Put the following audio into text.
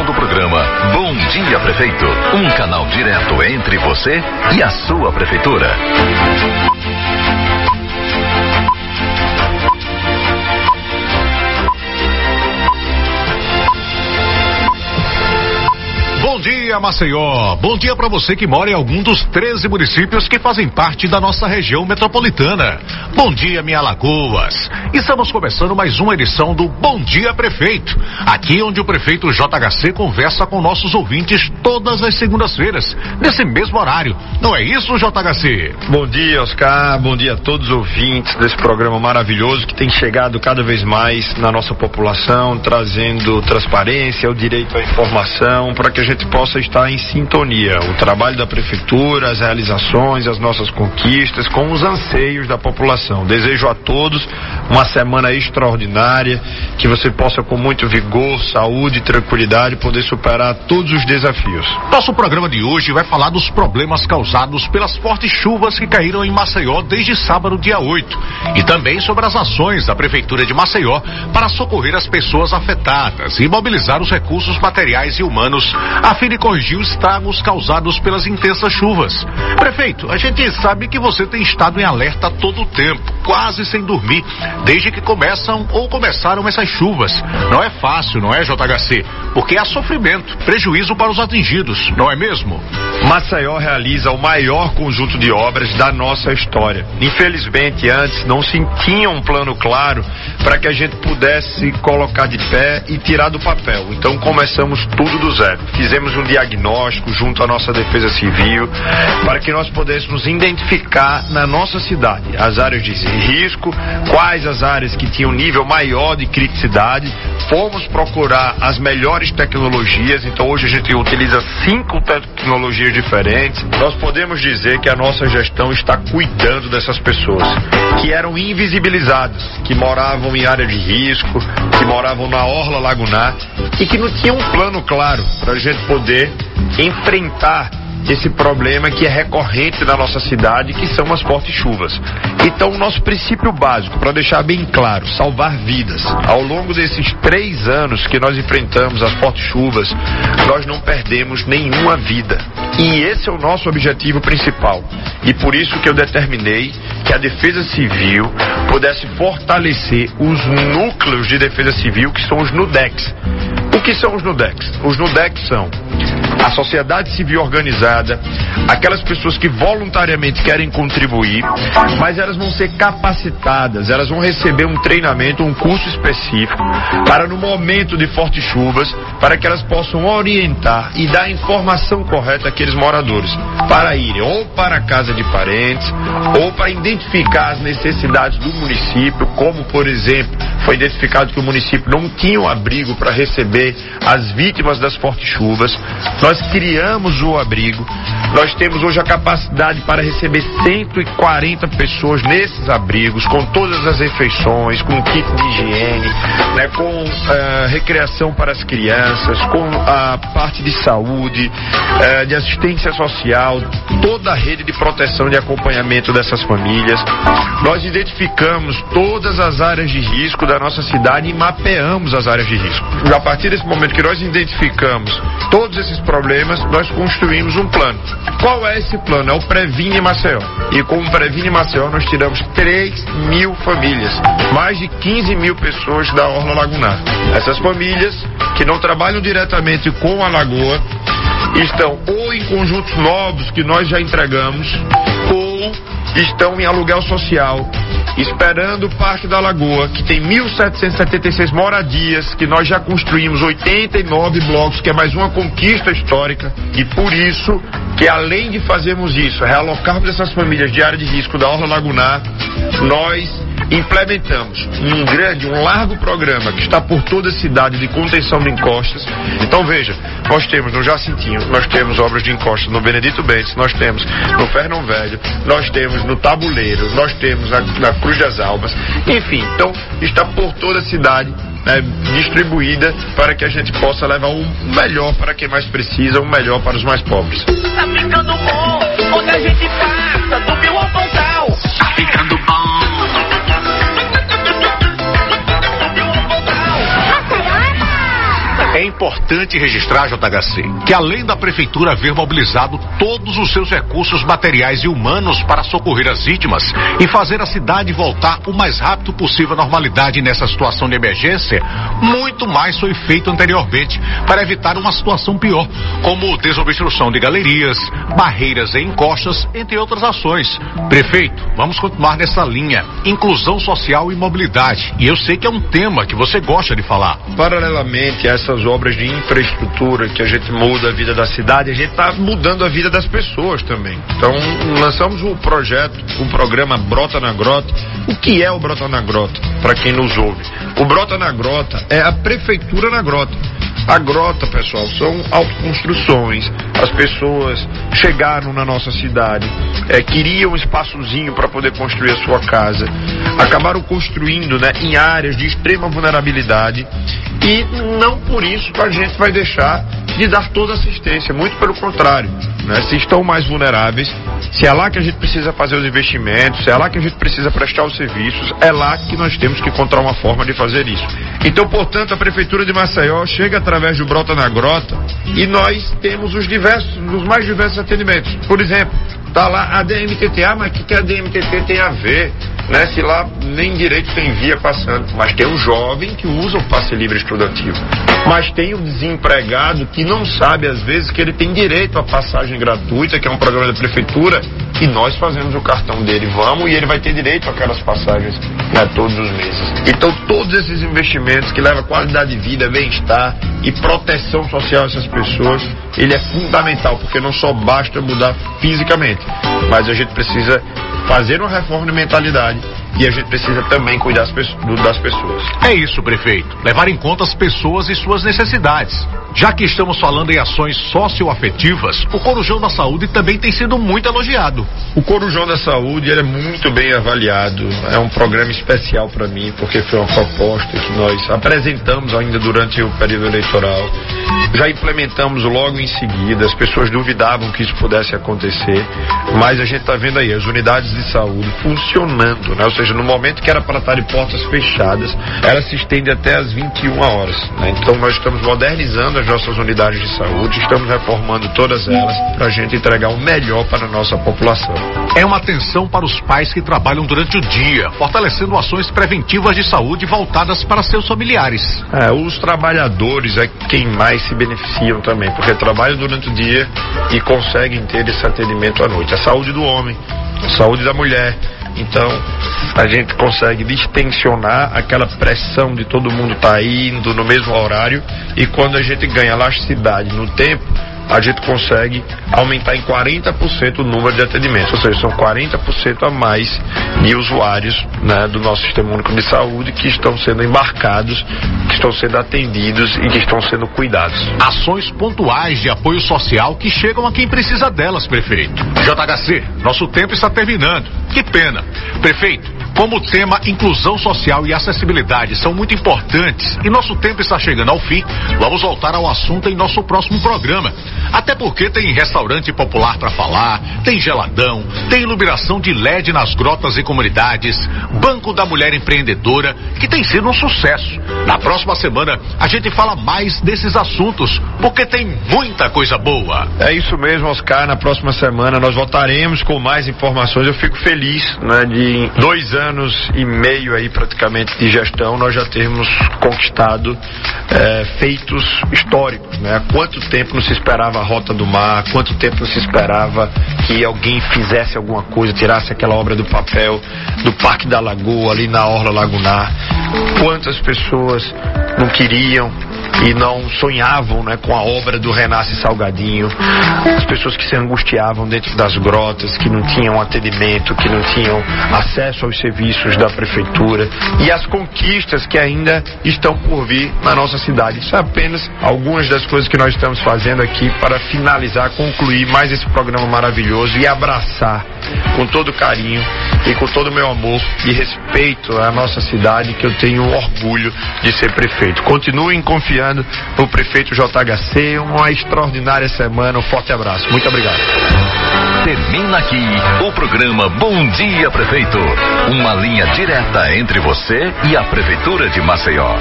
do programa Bom Dia Prefeito. Um canal direto entre você e a sua prefeitura. Dia, Maceió. Bom dia para você que mora em algum dos 13 municípios que fazem parte da nossa região metropolitana. Bom dia, minha Lagoas. Estamos começando mais uma edição do Bom Dia Prefeito. Aqui onde o prefeito JHC conversa com nossos ouvintes todas as segundas-feiras, nesse mesmo horário. Não é isso, JHC? Bom dia, Oscar. Bom dia a todos os ouvintes desse programa maravilhoso que tem chegado cada vez mais na nossa população, trazendo transparência, o direito à informação, para que a gente possa estar em sintonia. O trabalho da prefeitura, as realizações, as nossas conquistas, com os anseios da população. Desejo a todos uma semana extraordinária, que você possa, com muito vigor, saúde e tranquilidade, poder superar todos os desafios. Nosso programa de hoje vai falar dos problemas causados pelas fortes chuvas que caíram em Maceió desde sábado, dia 8, e também sobre as ações da Prefeitura de Maceió para socorrer as pessoas afetadas e mobilizar os recursos materiais e humanos a fim de corrigir os estragos causados pelas intensas chuvas. Prefeito, a gente sabe que você tem estado em alerta todo o tempo, quase sem dormir, desde que começam ou começaram essas chuvas. Não é fácil, não é, JHC? Porque há sofrimento, prejuízo para os atingidos, não é mesmo? Maceió realiza o maior conjunto de obras da nossa história. Infelizmente, antes não se tinha um plano claro para que a gente pudesse colocar de pé e tirar do papel. Então começamos tudo do zero. Fizemos um diagnóstico junto à nossa defesa civil para que nós pudéssemos identificar na nossa cidade as áreas de risco, quais as áreas que tinham nível maior de criticidade. Fomos procurar as melhores tecnologias, então hoje a gente utiliza cinco tecnologias diferentes. Nós podemos dizer que a nossa gestão está cuidando dessas pessoas que eram invisibilizadas, que moravam em área de risco, que moravam na orla lagunar e que não tinham um plano claro para a gente poder enfrentar esse problema que é recorrente na nossa cidade, que são as fortes chuvas. Então, o nosso princípio básico, para deixar bem claro, salvar vidas. Ao longo desses três anos que nós enfrentamos as fortes chuvas, nós não perdemos nenhuma vida. E esse é o nosso objetivo principal. E por isso que eu determinei que a Defesa Civil pudesse fortalecer os núcleos de defesa civil, que são os NUDEX. O que são os NUDEX? Os NUDEX são a sociedade civil organizada, aquelas pessoas que voluntariamente querem contribuir, mas elas vão ser capacitadas, elas vão receber um treinamento, um curso específico, para no momento de fortes chuvas, para que elas possam orientar e dar a informação correta àqueles moradores, para irem ou para a casa de parentes, ou para identificar as necessidades do município, como por exemplo, foi identificado que o município não tinha um abrigo para receber as vítimas das fortes chuvas. Nós criamos o abrigo. Nós temos hoje a capacidade para receber 140 pessoas nesses abrigos, com todas as refeições, com kit de higiene, né, com uh, recreação para as crianças, com a parte de saúde, uh, de assistência social, toda a rede de proteção e acompanhamento dessas famílias. Nós identificamos todas as áreas de risco da nossa cidade e mapeamos as áreas de risco. A partir desse momento que nós identificamos todos esses problemas, nós construímos um plano. Qual é esse plano? É o Previne Maceió. E com o Previne Maceió nós tiramos 3 mil famílias, mais de 15 mil pessoas da Orla Lagunar. Essas famílias que não trabalham diretamente com a lagoa estão ou em conjuntos novos que nós já entregamos, ou estão em aluguel social, esperando o Parque da Lagoa, que tem 1.776 moradias, que nós já construímos 89 blocos, que é mais uma conquista histórica, e por isso que além de fazermos isso, realocarmos essas famílias de área de risco da Orla Lagunar, nós implementamos um grande, um largo programa que está por toda a cidade de contenção de encostas. Então veja, nós temos no Jacintinho, nós temos obras de encostas no Benedito Bentes, nós temos no Fernão Velho, nós temos no Tabuleiro, nós temos na, na Cruz das Almas, enfim, então está por toda a cidade né, distribuída para que a gente possa levar o melhor para quem mais precisa, o melhor para os mais pobres. Tá ficando bom, onde a gente passa, É importante registrar, JHC, que além da prefeitura haver mobilizado todos os seus recursos materiais e humanos para socorrer as vítimas e fazer a cidade voltar o mais rápido possível à normalidade nessa situação de emergência, muito mais foi feito anteriormente para evitar uma situação pior, como desobstrução de galerias, barreiras e encostas, entre outras ações. Prefeito, vamos continuar nessa linha: inclusão social e mobilidade. E eu sei que é um tema que você gosta de falar. Paralelamente a essas obras de infraestrutura que a gente muda a vida da cidade, a gente está mudando a vida das pessoas também. Então, lançamos o um projeto, o um programa Brota na Grota. O que é o Brota na Grota? Para quem nos ouve, o Brota na Grota é a prefeitura na grota. A grota, pessoal, são autoconstruções. As pessoas chegaram na nossa cidade, é, queriam um espaçozinho para poder construir a sua casa, acabaram construindo né, em áreas de extrema vulnerabilidade e não por isso a gente vai deixar de dar toda assistência, muito pelo contrário. Né? Se estão mais vulneráveis, se é lá que a gente precisa fazer os investimentos, se é lá que a gente precisa prestar os serviços, é lá que nós temos que encontrar uma forma de fazer isso. Então, portanto, a Prefeitura de Maceió chega através do Brota na Grota e nós temos os diversos, os mais diversos atendimentos. Por exemplo, Tá lá a DMTTA, mas o que, que a DMTT tem a ver? Né? Se lá nem direito tem via passando. Mas tem o jovem que usa o passe livre estudantil. Mas tem o desempregado que não sabe, às vezes, que ele tem direito à passagem gratuita, que é um programa da prefeitura, e nós fazemos o cartão dele, vamos, e ele vai ter direito àquelas passagens né, todos os meses. Então, todos esses investimentos que levam qualidade de vida, bem-estar e proteção social a essas pessoas, ele é fundamental, porque não só basta mudar fisicamente, mas a gente precisa fazer uma reforma de mentalidade e a gente precisa também cuidar das pessoas. É isso, prefeito. Levar em conta as pessoas e suas necessidades. Já que estamos falando em ações socioafetivas, o Corujão da Saúde também tem sido muito elogiado. O Corujão da Saúde é muito bem avaliado. É um programa especial para mim, porque foi uma proposta que nós apresentamos ainda durante o período eleitoral. Já implementamos logo em seguida. As pessoas duvidavam que isso pudesse acontecer, mas a gente está vendo aí as unidades de saúde funcionando, né? Ou seja, no momento que era para estar de portas fechadas, ela se estende até as 21 horas. Né? Então nós estamos modernizando as nossas unidades de saúde, estamos reformando todas elas para a gente entregar o melhor para a nossa população. É uma atenção para os pais que trabalham durante o dia, fortalecendo ações preventivas de saúde voltadas para seus familiares. É, os trabalhadores é quem mais se beneficiam também, porque trabalham durante o dia e conseguem ter esse atendimento à noite. A saúde do homem, a saúde da mulher, então, a gente consegue distensionar aquela pressão de todo mundo estar tá indo no mesmo horário e quando a gente ganha elasticidade no tempo, a gente consegue aumentar em 40% o número de atendimentos, ou seja, são 40% a mais de usuários né, do nosso sistema único de saúde que estão sendo embarcados, que estão sendo atendidos e que estão sendo cuidados. Ações pontuais de apoio social que chegam a quem precisa delas, prefeito. JHC, nosso tempo está terminando. Que pena. Prefeito, como o tema inclusão social e acessibilidade são muito importantes e nosso tempo está chegando ao fim, vamos voltar ao assunto em nosso próximo programa. Até porque tem restaurante popular para falar, tem geladão, tem iluminação de LED nas grotas e comunidades, Banco da Mulher Empreendedora, que tem sido um sucesso. Na próxima semana a gente fala mais desses assuntos, porque tem muita coisa boa. É isso mesmo, Oscar. Na próxima semana nós voltaremos com mais informações. Eu fico feliz, né, de dois anos e meio aí praticamente de gestão nós já termos conquistado é, feitos históricos, né? Há quanto tempo não se esperava a rota do mar, quanto tempo não se esperava que alguém fizesse alguma coisa, tirasse aquela obra do papel do Parque da Lagoa, ali na Orla Lagunar. Quantas pessoas não queriam e não sonhavam né, com a obra do Renasce Salgadinho, as pessoas que se angustiavam dentro das grotas, que não tinham atendimento, que não tinham acesso aos serviços da prefeitura e as conquistas que ainda estão por vir na nossa cidade. Isso é apenas algumas das coisas que nós estamos fazendo aqui para finalizar, concluir mais esse programa maravilhoso e abraçar com todo carinho e com todo o meu amor e respeito à nossa cidade, que eu tenho orgulho de ser prefeito. Continuem confiando no prefeito JHC. Uma extraordinária semana. Um forte abraço. Muito obrigado. Termina aqui o programa Bom Dia Prefeito. Uma linha direta entre você e a Prefeitura de Maceió.